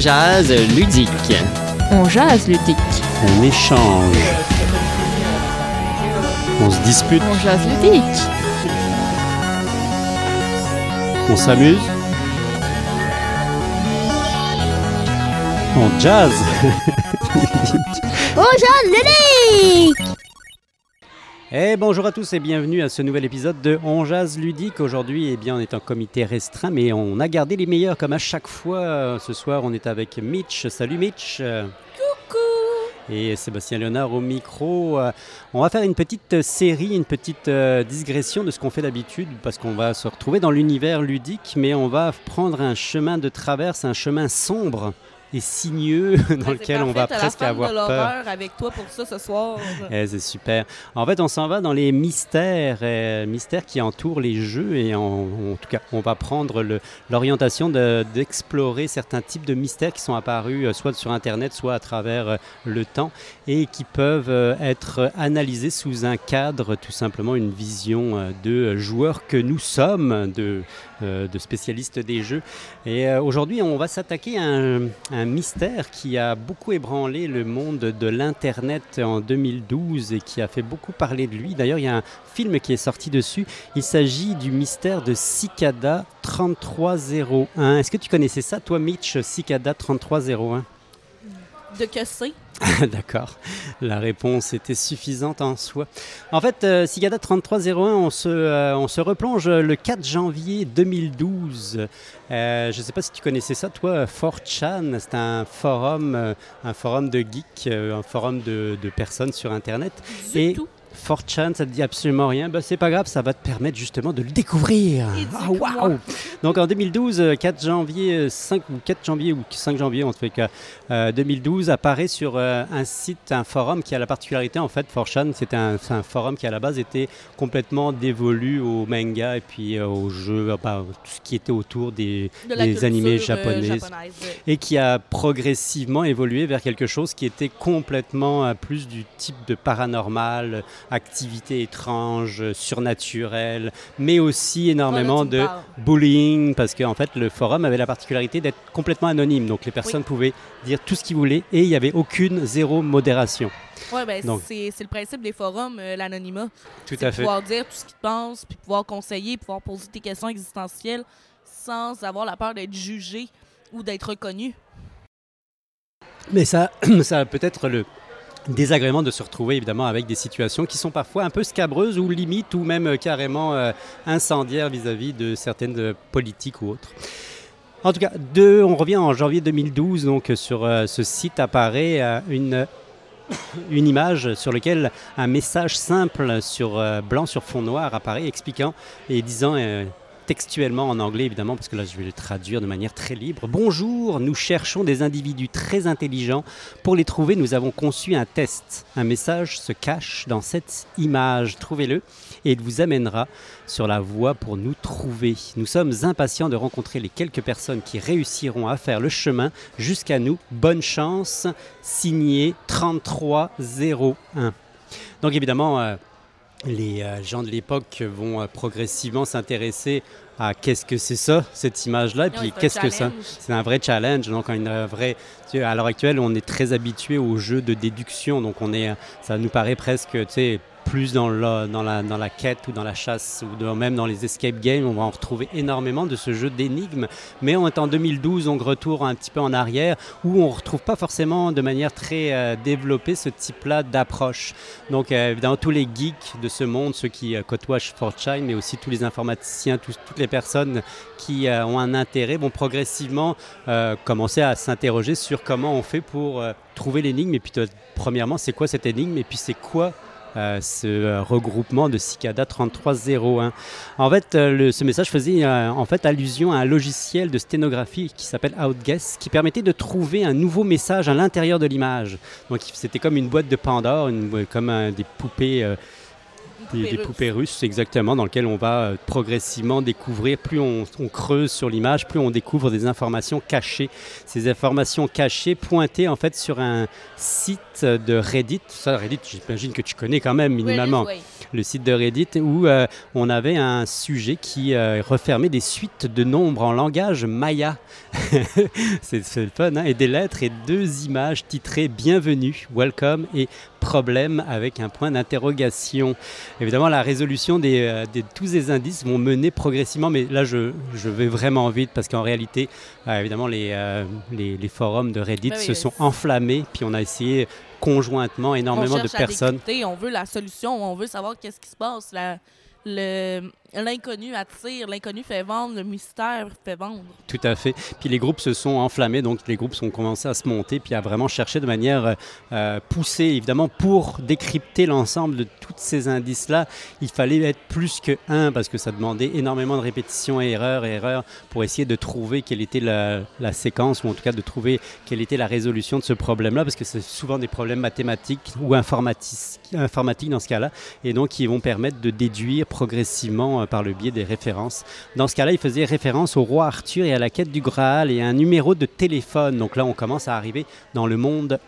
jase ludique. On jase ludique. On échange. On se dispute. On jase ludique. On s'amuse. On jazz. On jase ludique Eh bonjour à tous et bienvenue à ce nouvel épisode de On Jazz Ludique. Aujourd'hui, eh bien, on est en comité restreint, mais on a gardé les meilleurs comme à chaque fois. Ce soir, on est avec Mitch. Salut Mitch. Coucou. Et Sébastien Léonard au micro. Euh, On va faire une petite série, une petite euh, digression de ce qu'on fait d'habitude, parce qu'on va se retrouver dans l'univers ludique, mais on va prendre un chemin de traverse, un chemin sombre et sinueux dans lequel on va presque avoir peur. avec toi pour ça ce soir. Eh, c'est super. En fait, on s'en va dans les mystères, euh, mystères qui entourent les jeux et en, en tout cas, on va prendre l'orientation de- d'explorer certains types de mystères qui sont apparus euh, soit sur Internet, soit à travers euh, le temps et qui peuvent être analysés sous un cadre, tout simplement une vision de joueurs que nous sommes, de, de spécialistes des jeux. Et aujourd'hui, on va s'attaquer à un, un mystère qui a beaucoup ébranlé le monde de l'Internet en 2012 et qui a fait beaucoup parler de lui. D'ailleurs, il y a un film qui est sorti dessus. Il s'agit du mystère de Cicada 3301. Est-ce que tu connaissais ça, toi, Mitch, Cicada 3301 De que? D'accord, la réponse était suffisante en soi. En fait, euh, Cicada 3301, on se, euh, on se replonge le 4 janvier 2012. Euh, je ne sais pas si tu connaissais ça, toi, 4chan, c'est un forum, euh, un forum de geeks, un forum de, de personnes sur Internet. Du Et- tout. 4chan, ça te dit absolument rien, ben, c'est pas grave, ça va te permettre justement de le découvrir. Ah, Donc en 2012, euh, 4 janvier, euh, 5 ou 4 janvier ou 5 janvier, en fait, que, euh, 2012 apparaît sur euh, un site, un forum qui a la particularité, en fait, 4chan, c'était un, c'est un forum qui à la base était complètement dévolu au manga et puis euh, aux jeux, enfin, tout ce qui était autour des, De des animés euh, japonaise. et qui a progressivement évolué vers quelque chose qui était complètement euh, plus du type de paranormal, euh, activité étrange, euh, surnaturelle, mais aussi énormément de bullying, parce qu'en fait le forum avait la particularité d'être complètement anonyme, donc les personnes pouvaient dire tout ce qu'ils voulaient et il n'y avait aucune zéro modération. Ouais, ben, c'est le principe des forums, euh, l'anonymat. Tout à fait. pouvoir dire tout ce qu'ils pensent, puis pouvoir conseiller, pouvoir poser tes questions existentielles sans avoir la peur d'être jugé ou d'être reconnu. Mais ça, ça a peut-être le désagrément de se retrouver évidemment avec des situations qui sont parfois un peu scabreuses ou limite ou même euh, carrément euh, incendiaires vis-à-vis de certaines euh, politiques ou autres. En tout cas, on revient en janvier 2012, donc sur ce site apparaît une, une image sur laquelle un message simple sur blanc sur fond noir apparaît expliquant et disant textuellement en anglais évidemment parce que là je vais le traduire de manière très libre. Bonjour, nous cherchons des individus très intelligents. Pour les trouver, nous avons conçu un test. Un message se cache dans cette image. Trouvez-le et il vous amènera sur la voie pour nous trouver. Nous sommes impatients de rencontrer les quelques personnes qui réussiront à faire le chemin jusqu'à nous. Bonne chance. Signé 3301. Donc évidemment, euh, les euh, gens de l'époque vont euh, progressivement s'intéresser à qu'est-ce que c'est ça, cette image-là, et puis qu'est-ce que ça... C'est un vrai challenge, donc une euh, vraie... À l'heure actuelle, on est très habitué aux jeux de déduction, donc on est, ça nous paraît presque, tu sais, plus dans la, dans, la, dans la quête ou dans la chasse ou même dans les escape games, on va en retrouver énormément de ce jeu d'énigmes. Mais on est en 2012, on retourne un petit peu en arrière où on ne retrouve pas forcément de manière très euh, développée ce type-là d'approche. Donc euh, évidemment, tous les geeks de ce monde, ceux qui euh, côtoient 4chan, mais aussi tous les informaticiens, toutes les personnes qui euh, ont un intérêt, vont progressivement euh, commencer à s'interroger sur comment on fait pour trouver l'énigme. Et puis, premièrement, c'est quoi cette énigme? Et puis, c'est quoi euh, ce euh, regroupement de Cicada 3301 En fait, euh, ce message faisait en fait allusion à un logiciel de sténographie qui s'appelle Outguess, qui permettait de trouver un nouveau message à l'intérieur de l'image. Donc, c'était comme une boîte de Pandore, comme des poupées. Des, poupées des russes. poupées russes, exactement, dans lequel on va euh, progressivement découvrir, plus on, on creuse sur l'image, plus on découvre des informations cachées. Ces informations cachées pointées en fait sur un site de Reddit. Ça, Reddit, j'imagine que tu connais quand même minimalement. Le site de Reddit où euh, on avait un sujet qui euh, refermait des suites de nombres en langage maya. c'est c'est le fun, hein, et des lettres et deux images titrées Bienvenue, Welcome et Problème avec un point d'interrogation. Évidemment, la résolution des, euh, tous ces indices vont mener progressivement, mais là je, je vais vraiment vite parce qu'en réalité, euh, évidemment, les, euh, les, les forums de Reddit oui, se sont enflammés, puis on a essayé conjointement énormément on de à personnes. décrypter, on veut la solution, on veut savoir qu'est-ce qui se passe. La- le- L'inconnu attire, l'inconnu fait vendre, le mystère fait vendre. Tout à fait. Puis les groupes se sont enflammés, donc les groupes ont commencé à se monter, puis à vraiment chercher de manière euh, poussée, évidemment, pour décrypter l'ensemble de tous ces indices-là. Il fallait être plus que un, parce que ça demandait énormément de répétitions, erreurs, erreurs, pour essayer de trouver quelle était la, la séquence, ou en tout cas de trouver quelle était la résolution de ce problème-là, parce que c'est souvent des problèmes mathématiques ou informatiques, informatiques dans ce cas-là, et donc qui vont permettre de déduire progressivement euh, par le biais des références. Dans ce cas-là, il faisait référence au roi Arthur et à la quête du Graal et à un numéro de téléphone. Donc là, on commence à arriver dans le monde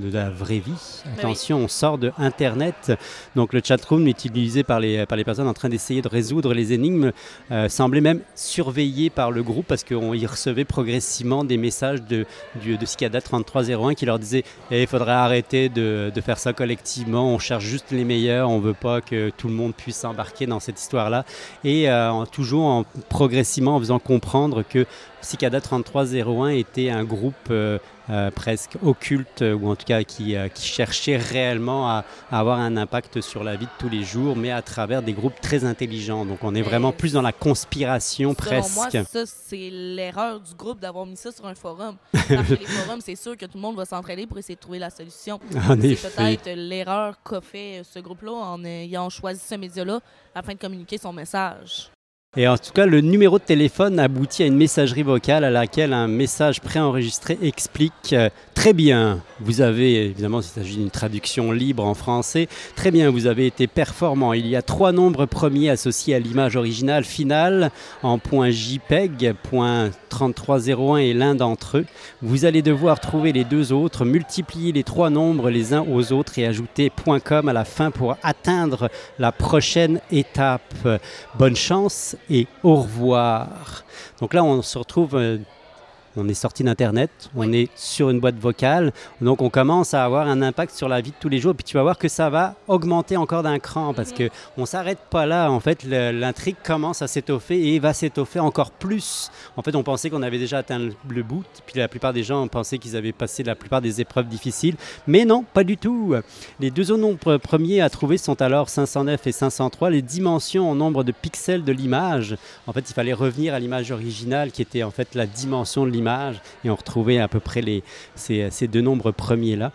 de la vraie vie. Attention, on sort de Internet. Donc le chatroom utilisé par les, par les personnes en train d'essayer de résoudre les énigmes euh, semblait même surveillé par le groupe parce qu'on y recevait progressivement des messages de, du- de Cicada 3301 qui leur disaient Eh, il faudrait arrêter de, de faire ça collectivement, on cherche juste les meilleurs, on veut pas que tout le monde puisse s'embarquer dans cette histoire-là. Et euh, toujours en, progressivement en faisant comprendre que Cicada 3301 était un groupe euh, euh, presque occulte, euh, ou en tout cas qui, euh, qui cherchait réellement à, à avoir un impact sur la vie de tous les jours, mais à travers des groupes très intelligents. Donc on est vraiment plus dans la conspiration moi, presque. ça, c'est l'erreur du groupe d'avoir mis ça sur un forum. Parce que les forums, c'est sûr que tout le monde va s'entraider pour essayer de trouver la solution. En C'est effet. peut-être l'erreur qu'a fait ce groupe-là en ayant choisi ce média-là afin de communiquer son message. Et en tout cas, le numéro de téléphone aboutit à une messagerie vocale à laquelle un message préenregistré explique euh, Très bien, vous avez, évidemment, il s'agit d'une traduction libre en français, très bien, vous avez été performant. Il y a trois nombres premiers associés à l'image originale finale en point JPEG, point 3301 est l'un d'entre eux. Vous allez devoir trouver les deux autres, multiplier les trois nombres les uns aux autres et ajouter .com à la fin pour atteindre la prochaine étape. Bonne chance et au revoir. Donc là, on se retrouve, euh, on est sorti d'Internet, on est sur une boîte vocale, donc on commence à avoir un impact sur la vie de tous les jours. Puis tu vas voir que ça va augmenter encore d'un cran parce que on s'arrête pas là. En fait, l'intrigue commence à s'étoffer et va s'étoffer encore plus. En fait, on pensait qu'on avait déjà atteint le, le bout, puis la plupart des gens pensaient qu'ils avaient passé la plupart des épreuves difficiles, mais non, pas du tout. Les deux autres nombres premiers à trouver sont alors 509 et 503, les dimensions en nombre de pixels de l'image. En fait, il fallait revenir à l'image originale qui était en fait la dimension de l'image et on retrouvait à peu près les, ces, deux nombres premiers-là.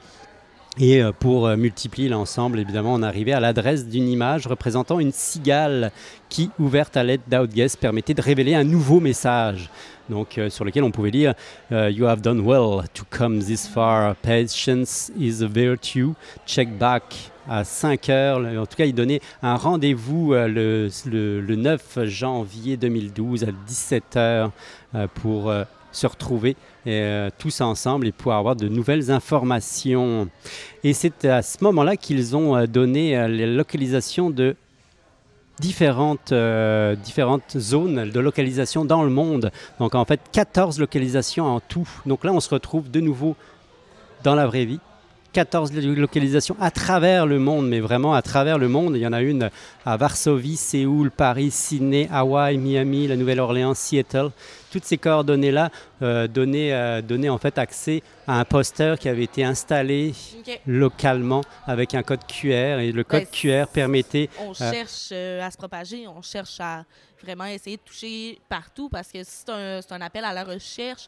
Et euh, pour euh, multiplier l'ensemble, évidemment, on arrivait à l'adresse d'une image représentant une cigale qui, ouverte à l'aide d'Outguess, permettait de révéler un nouveau message. Donc, euh, sur lequel on pouvait lire You have done well to come this far. Patience is a virtue. Check back à 5 heures. En tout cas, il donnait un rendez-vous le, le- le 9 janvier 2012 à 17 heures pour se retrouver euh, tous ensemble et pouvoir avoir de nouvelles informations. Et c'est à ce moment-là qu'ils ont euh, donné euh, les localisations de différentes, différentes zones de localisation dans le monde. Donc en fait 14 localisations en tout. Donc là on se retrouve de nouveau dans la vraie vie. 14 lo- localisations à travers le monde, mais vraiment à travers le monde. Il y en a une à Varsovie, Séoul, Paris, Sydney, Hawaï, Miami, la Nouvelle-Orléans, Seattle. Toutes ces coordonnées-là euh, donnaient, euh, donnaient en fait accès à un poster qui avait été installé localement avec un code QR et le code Ben, QR permettait On cherche euh, à se propager, on cherche à vraiment essayer de toucher partout parce que si c'est un, un appel à la recherche,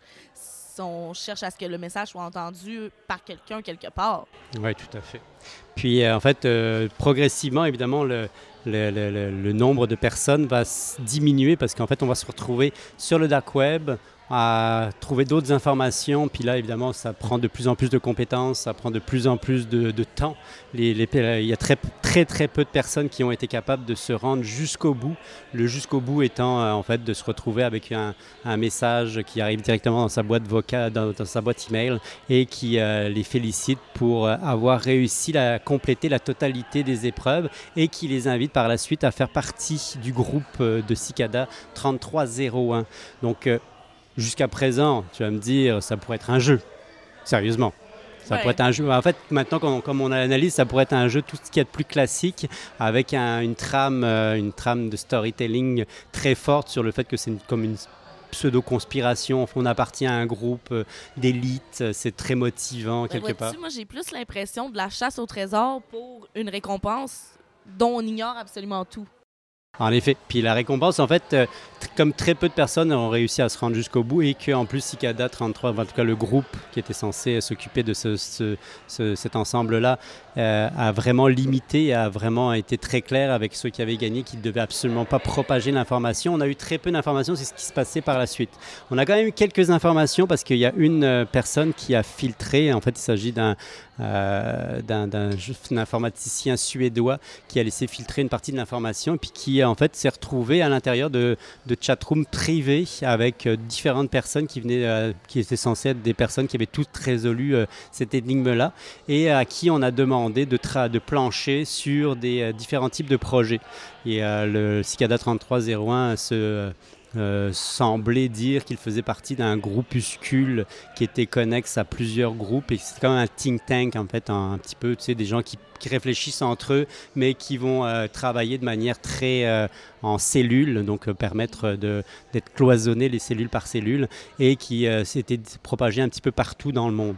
on cherche à ce que le message soit entendu par quelqu'un quelque part. Oui, tout à fait. Puis, euh, en fait, euh, progressivement, évidemment, le, le- nombre de personnes va diminuer parce qu'en fait, on va se retrouver sur le dark web. À trouver d'autres informations. Puis là, évidemment, ça prend de plus en plus de compétences, ça prend de plus en plus de, temps. Il y a très, très, très peu de personnes qui ont été capables de se rendre jusqu'au bout. Le jusqu'au bout étant, euh, en fait, de se retrouver avec un, message qui arrive directement dans sa boîte vocale, dans, sa boîte email et qui euh, les félicite pour euh, avoir réussi à compléter la totalité des épreuves et qui les invite par la suite à faire partie du groupe de Cicada 3301. Donc, jusqu'à présent, tu vas me dire, ça pourrait être un jeu. Sérieusement. Ça Ouais. pourrait être un jeu. En fait, maintenant, on- comme on a l'analyse, ça pourrait être un jeu tout ce qu'il y a de plus classique, avec un- une trame, euh, une trame de storytelling très forte sur le fait que c'est comme une pseudo-conspiration. On appartient à un groupe euh, d'élite. euh, C'est très motivant quelque part. Moi, j'ai plus l'impression de la chasse au trésor pour une récompense dont on ignore absolument tout. En effet. Puis la récompense, en fait, euh, comme très peu de personnes ont réussi à se rendre jusqu'au bout et qu'en plus Cicada 33, en tout cas le groupe qui était censé s'occuper de ce, ce- ce- cet ensemble-là, euh, a vraiment limité a vraiment été très clair avec ceux qui avaient gagné qu'ils ne devaient absolument pas propager l'information. On a eu très peu d'informations, c'est ce qui se passait par la suite. On a quand même eu quelques informations parce qu'il y a une euh, personne qui a filtré, en fait il s'agit d'un euh, informaticien suédois qui a laissé filtrer une partie de l'information puis qui en fait s'est retrouvé à l'intérieur de, de chatrooms privés avec euh, différentes personnes qui venaient, qui étaient censées être des personnes qui avaient toutes résolu cette énigme-là et à qui on a demandé de, de plancher sur des euh, différents types de projets. Et euh, le Cicada 3301 se euh, semblait dire qu'il faisait partie d'un groupuscule qui était connexe à plusieurs groupes et c'est comme un think tank en fait un, petit peu tu sais des gens qui, réfléchissent entre eux mais qui vont travailler de manière très en cellules donc permettre d'être cloisonnés les cellules par cellules et qui s'était propagé un petit peu partout dans le monde.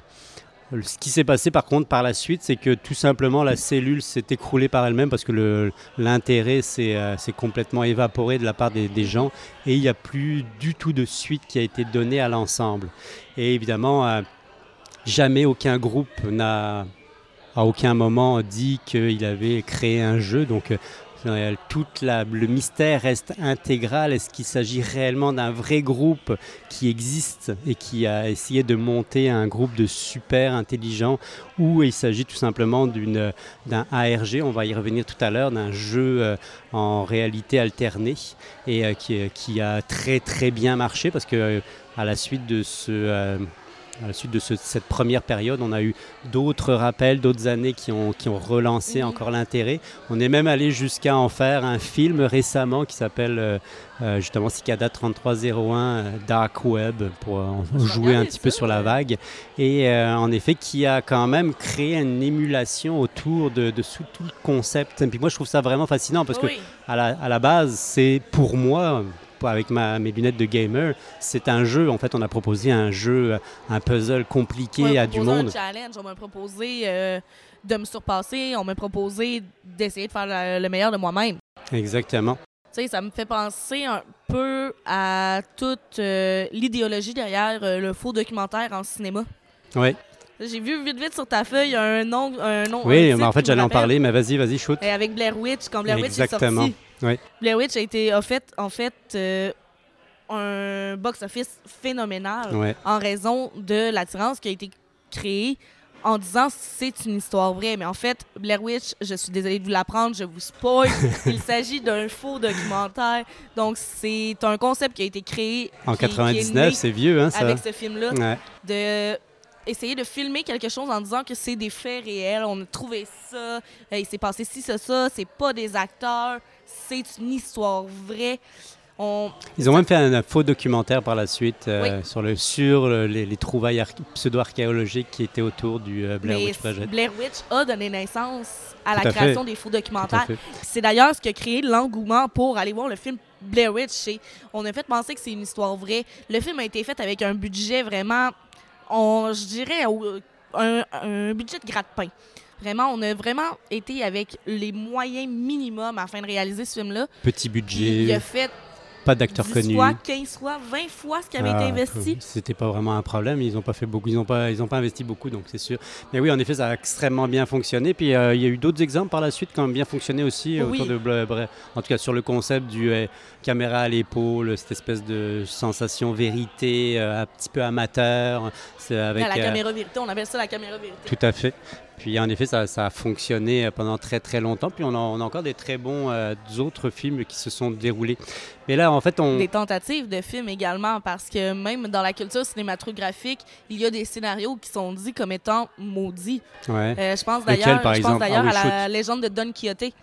Ce qui s'est passé par contre par la suite, c'est que tout simplement la cellule s'est écroulée par elle-même parce que l'intérêt s'est euh, s'est complètement évaporé de la part des, des gens et il n'y a plus du tout de suite qui a été donnée à l'ensemble. Et évidemment, euh, jamais aucun groupe n'a à aucun moment dit qu'il avait créé un jeu. Donc euh, euh, tout le mystère reste intégral. Est-ce qu'il s'agit réellement d'un vrai groupe qui existe et qui a essayé de monter un groupe de super intelligents ou il s'agit tout simplement d'un ARG, on va y revenir tout à l'heure, d'un jeu euh, en réalité alternée et euh, qui, qui a très très bien marché parce que euh, à la suite de ce... à la suite de ce- cette première période, on a eu d'autres rappels, d'autres années qui ont, qui ont relancé Mhm. encore l'intérêt. On est même allé jusqu'à en faire un film récemment qui s'appelle euh, euh, justement Cicada 3301 euh, Dark Web pour euh, jouer un petit peu sur la vague. Et en effet, qui a quand même créé une émulation autour de, de sous- tout le concept. Et puis moi, je trouve ça vraiment fascinant parce que Oui, à la, à la base, c'est pour moi, avec ma, mes lunettes de gamer, c'est un jeu. En fait, on a proposé un jeu, un puzzle compliqué On à du proposé monde. un challenge, on m'a proposé euh, de me surpasser, on m'a proposé d'essayer de faire le, le meilleur de moi-même. Exactement. Tu sais, ça me fait penser un peu à toute euh, l'idéologie derrière euh, le faux documentaire en cinéma. Oui, J'ai vu vite vite sur ta feuille un nom, un nom. oui mais en fait, j'allais en parler, mais vas-y, vas-y, shoot. Et avec Blair Witch, quand Blair Witch Exactement. est sorti. Oui. Blair Witch a été fait, en fait euh, un box-office phénoménal Ouais. en raison de l'attirance qui a été créée en disant c'est une histoire vraie. Mais en fait, Blair Witch, je suis désolée de vous l'apprendre, je vous spoil. Il s'agit d'un faux documentaire. Donc, c'est un concept qui a été créé En qui- qui est 99, né c'est vieux, hein, ça? avec ce film-là Ouais. de essayer de filmer quelque chose en disant que c'est des faits réels. On a trouvé ça, euh, il s'est passé ci, ça, ça. C'est pas des acteurs, c'est une histoire vraie. On... Ils ont même fait un, un faux documentaire par la suite euh, Oui. sur, le, sur le- les, les trouvailles arch- pseudo-archéologiques qui étaient autour du euh, Blair Mais Witch Project. Blair Witch a donné naissance à Tout la à fait. création des faux documentaires. C'est d'ailleurs ce qui a créé l'engouement pour aller voir le film Blair Witch. Et On a fait penser que c'est une histoire vraie. Le film a été fait avec un budget vraiment, on, je dirais, un, un budget de gratte-pain. Vraiment, on a vraiment été avec les moyens minimums afin de réaliser ce film-là. Petit Puis Il a budget. fait pas d'acteurs 10 connus. fois, 15 fois, 20 fois ce qui avait été Ah, investi. C'était pas vraiment un problème. Ils n'ont pas fait beaucoup. Ils n'ont pas, ils ont pas investi beaucoup, donc c'est sûr. Mais oui, en effet, ça a extrêmement bien fonctionné. Puis euh, il y a eu d'autres exemples par la suite qui ont bien fonctionné aussi Oui. autour de, en tout cas sur le concept du euh, caméra à l'épaule, cette espèce de sensation vérité, euh, un petit peu amateur. Avec la euh, caméra vérité, on appelle ça la caméra vérité. tout à fait. Puis en effet, ça, ça a fonctionné euh, pendant très très longtemps. Puis on a, on a encore des très bons euh, autres films qui se sont déroulés. Mais là, en fait, on. Des tentatives de films également, parce que même dans la culture cinématographique, il y a des scénarios qui sont dits comme étant maudits. Ouais. Euh, je pense d'ailleurs Ah oui, à la légende de Don Quixote.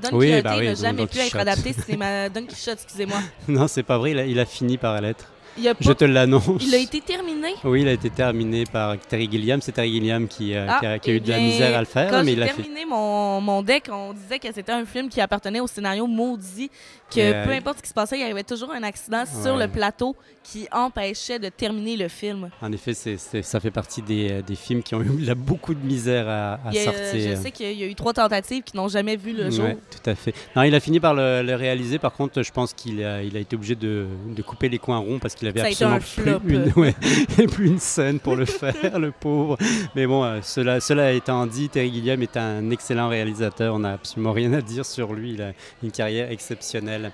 Don Oui, Quixote bah oui, n'a jamais Don pu être Quichotte. adapté cinéma. Don Quichotte, excusez-moi. Non, c'est pas vrai. Il a, il a fini par l'être. Il, a Je te l'annonce. il a été terminé? Oui, il a été terminé par Terry Gilliam. C'est Terry Gilliam qui, euh, Ah, qui a, qui a eh eu de la misère à le faire, Quand mais j'ai il fait. terminé mon, mon deck, on disait que c'était un film qui appartenait au scénario maudit, que Euh, peu importe ce qui se passait, il y avait toujours un accident sur le plateau qui empêchait de terminer le film. En effet, ça fait partie des, euh, des films qui ont eu beaucoup de misère à, à Il y a- sortir. je sais qu'il y a eu trois tentatives qui n'ont jamais vu le jour. Ouais, tout à fait. Non, il a fini par le, le réaliser. Par contre, je pense qu'il a, il a été obligé de, de couper les coins ronds parce qu'il avait absolument plus une, ouais, plus une scène pour le faire, le pauvre. Mais bon, euh, cela, cela étant dit, Terry Gilliam est un excellent réalisateur. On n'a absolument rien à dire sur lui. Il a une carrière exceptionnelle.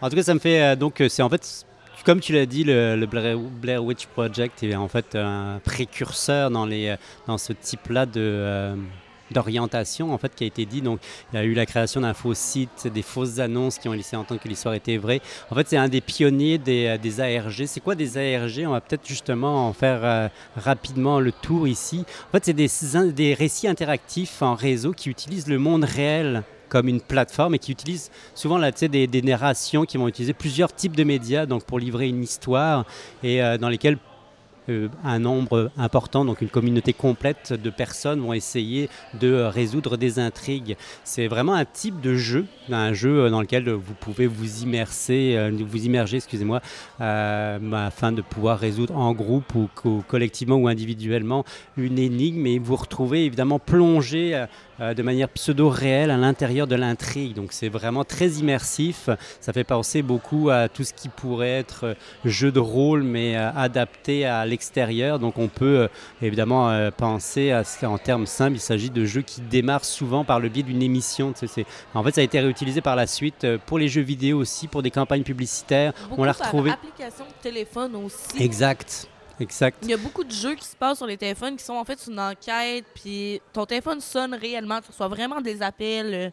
En tout cas, ça me fait euh, donc, euh, c'est en fait. Comme tu l'as dit, le, le Blair, Witch Project est en fait un précurseur dans, les, dans ce type-là de, d'orientation en fait qui a été dit. Donc, il y a eu la création d'un faux site, des fausses annonces qui ont laissé entendre que l'histoire était vraie. En fait, c'est un des pionniers des, euh, ARG. C'est quoi des ARG On va peut-être justement en faire euh, rapidement le tour ici. En fait, c'est des, des récits interactifs en réseau qui utilisent le monde réel comme une plateforme et qui utilisent souvent là, des, des narrations qui vont utiliser plusieurs types de médias donc pour livrer une histoire et euh, dans lesquelles un nombre important, donc une communauté complète de personnes vont essayer de euh, résoudre des intrigues. C'est vraiment un type de jeu, un jeu euh, dans lequel vous pouvez vous euh, immerger, excusez-moi, euh, afin de pouvoir résoudre en groupe ou co- collectivement ou individuellement une énigme et vous retrouvez évidemment plongé euh, euh, de manière pseudo-réelle à l'intérieur de l'intrigue. Donc c'est vraiment très immersif. Ça fait penser beaucoup à tout ce qui pourrait être euh, jeu de rôle, mais euh, adapté à Donc on peut euh, évidemment euh, penser à en termes simples. Il s'agit de jeux qui démarrent souvent par le biais d'une émission. Tu sais, c'est- en fait, ça a été réutilisé par la suite euh, pour les jeux vidéo aussi, pour des campagnes publicitaires. Beaucoup on l'a retrouvé. application de téléphone aussi. Exact. Exact. Il y a beaucoup de jeux qui se passent sur les téléphones qui sont en fait une enquête, puis ton téléphone sonne réellement, tu reçois vraiment des appels,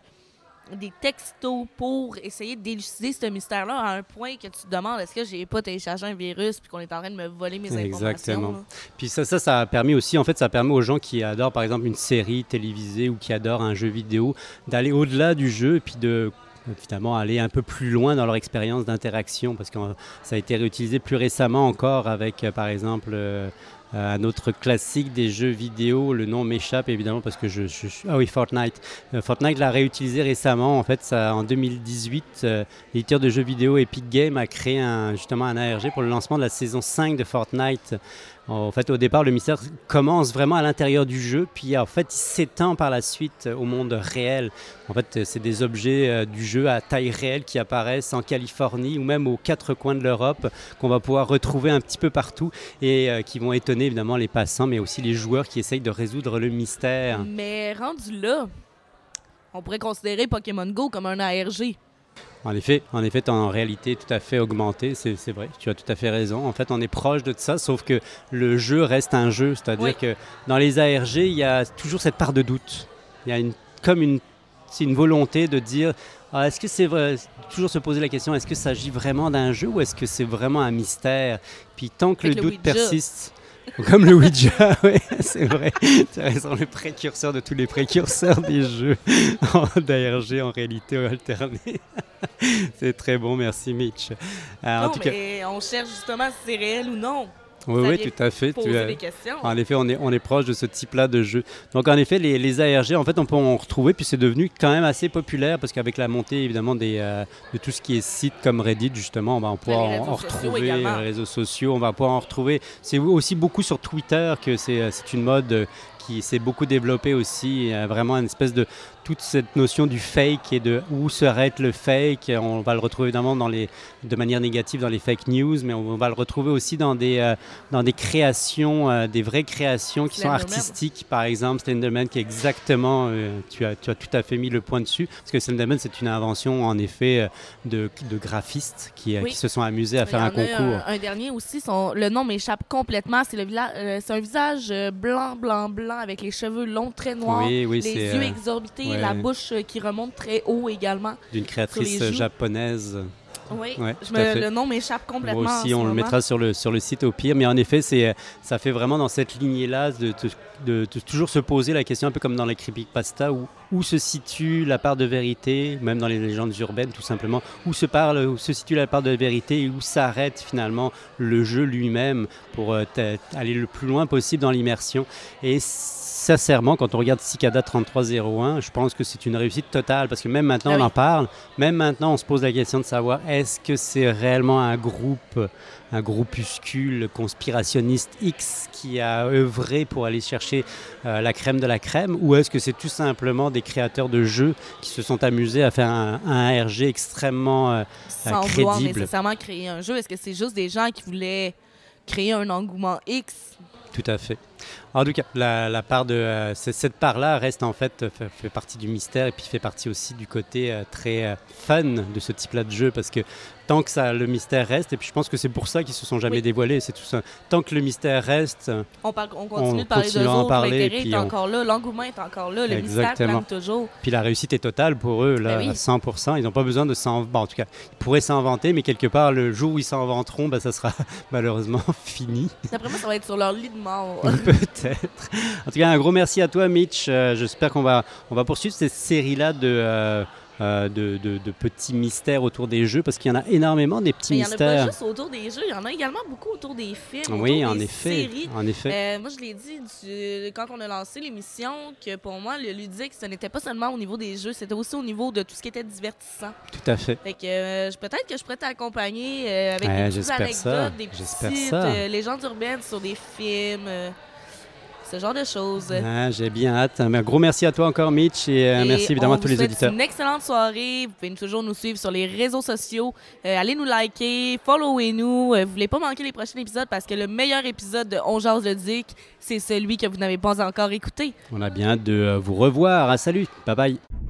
des textos pour essayer d'élucider ce mystère-là à un point que tu te demandes est-ce que j'ai pas téléchargé un virus puis qu'on est en train de me voler mes informations. Exactement. Puis ça, ça, ça a permis aussi, en fait, ça permet aux gens qui adorent, par exemple, une série télévisée ou qui adorent un jeu vidéo, d'aller au-delà du jeu et puis de évidemment aller un peu plus loin dans leur expérience d'interaction parce que euh, ça a été réutilisé plus récemment encore avec, euh, par exemple, euh, euh, un autre classique des jeux vidéo. Le nom m'échappe évidemment parce que je, je- ah oui Fortnite. Euh, Fortnite l'a réutilisé récemment. En fait, en 2018, euh, l'éditeur de jeux vidéo Epic Games a créé un, justement un ARG pour le lancement de la saison 5 de Fortnite. En fait, au départ, le mystère commence vraiment à l'intérieur du jeu, puis en fait, il s'étend par la suite au monde réel. En fait, c'est des objets euh, du jeu à taille réelle qui apparaissent en Californie ou même aux quatre coins de l'Europe, qu'on va pouvoir retrouver un petit peu partout et euh, qui vont étonner évidemment les passants, mais aussi les joueurs qui essayent de résoudre le mystère. Mais rendu là, on pourrait considérer Pokémon Go comme un ARG. En effet, en effet, en réalité tout à fait augmenté, c'est vrai, tu as tout à fait raison. En fait, on est proche de ça, sauf que le jeu reste un jeu, c'est-à-dire Oui. que dans les ARG, il y a toujours cette part de doute. Il y a une, comme une, une volonté de dire, ah, est-ce que c'est vrai, toujours se poser la question, est-ce que s'agit vraiment d'un jeu ou est-ce que c'est vraiment un mystère? Puis tant que le Avec le doute persiste, comme le Ouija, oui, c'est vrai. Tu as raison, le précurseur de tous les précurseurs des jeux d'ARG en réalité alternée. c'est très bon, merci Mitch. En non, tout cas, mais on cherche justement si c'est réel ou non. Oui, oui, tout à fait. tu Poser as- des questions. en effet, on est, on est proche de ce type-là de jeu. Donc, en effet, les, les ARG, en fait, on peut en retrouver, puis c'est devenu quand même assez populaire parce qu'avec la montée, évidemment, des, euh, de tout ce qui est site comme Reddit, justement, on va en pouvoir les en, en retrouver, euh, réseaux sociaux, on va pouvoir en retrouver. C'est aussi beaucoup sur Twitter que c'est euh, une mode qui s'est beaucoup développé aussi, vraiment une espèce de toute cette notion du fake et de où s'arrête le fake. On va le retrouver évidemment dans les, de manière négative dans les fake news, mais on va le retrouver aussi dans des, euh, dans des créations, euh, des vraies créations qui sont artistiques. Par exemple, Slenderman qui est exactement, euh, tu, as, tu as tout à fait mis le point dessus, parce que Slenderman c'est une invention en effet de, de graphistes qui, qui, se sont amusés à faire un concours. Un, dernier aussi, son, le nom m'échappe complètement, c'est un visage blanc, blanc, blanc avec les cheveux longs, très noirs, les yeux exorbités la bouche euh, qui remonte très haut également. D'une créatrice japonaise. Oui, le nom m'échappe complètement. Moi aussi, on le mettra sur le, sur le site au pire. Mais en effet, c'est, ça fait vraiment dans cette lignée-là de, de, toujours se poser la question, un peu comme dans les creepypasta, où, où se situe la part de vérité, même dans les légendes urbaines tout simplement, où se, parle, où se situe la part de vérité et où s'arrête finalement le jeu lui-même pour euh, aller le plus loin possible dans l'immersion. Et sincèrement, quand on regarde Cicada 3301, je pense que c'est une réussite totale parce que même maintenant, ah on en parle. Même maintenant, on se pose la question de savoir est-ce que c'est réellement un groupe, un groupuscule conspirationniste X qui a œuvré pour aller chercher euh, la crème de la crème ou est-ce que c'est tout simplement des créateurs de jeux qui se sont amusés à faire un, un RG extrêmement euh, Sans crédible? vouloir nécessairement créer un jeu. Est-ce que c'est juste des gens qui voulaient créer un engouement X? Tout à fait. En tout cas, la, part de euh, cette part-là reste en fait fait, partie du mystère et puis fait partie aussi du côté euh, très euh, fun de ce type-là de jeu parce que tant que ça, le mystère reste, et puis je pense que c'est pour ça qu'ils se sont jamais dévoilés, c'est tout ça. Tant que le mystère reste, on, on continue de parler de en parler, l'intérêt est encore là, l'engouement est encore là, le Exactement. mystère toujours. Puis la réussite est totale pour eux, là, ben à 100%. Ils n'ont pas besoin de s'en... Bon, en tout cas, ils pourraient s'inventer, mais quelque part, le jour où ils s'inventeront, ben, ça sera malheureusement fini. D'après moi, ça va être sur leur lit de mort. Peut-être. En tout cas, un gros merci à toi, Mitch. Euh, j'espère qu'on va, on va poursuivre cette série-là de... Euh, euh, de, de, petits mystères autour des jeux, parce qu'il y en a énormément des petits mystères. Il n'y en a pas juste autour des jeux, il y en a également beaucoup autour des films, oui, autour en des effet, séries. En effet. Moi, je l'ai dit quand on a lancé l'émission que pour moi, le ludique, ce n'était pas seulement au niveau des jeux, c'était aussi au niveau de tout ce qui était divertissant. Tout à fait. fait que, peut-être que je pourrais t'accompagner avec des petites anecdotes, des petites légendes urbaines sur des films ce genre de choses. Ah, j'ai bien hâte. Un gros merci à toi encore, Mitch, et, euh, merci évidemment à tous les auditeurs. une excellente soirée. Vous pouvez toujours nous suivre sur les réseaux sociaux. Euh, allez nous liker, followez-nous. Euh, vous voulez pas manquer les prochains épisodes parce que le meilleur épisode de On Jase le Dick, c'est celui que vous n'avez pas encore écouté. On a bien hâte de vous revoir. Ah, salut. Bye bye.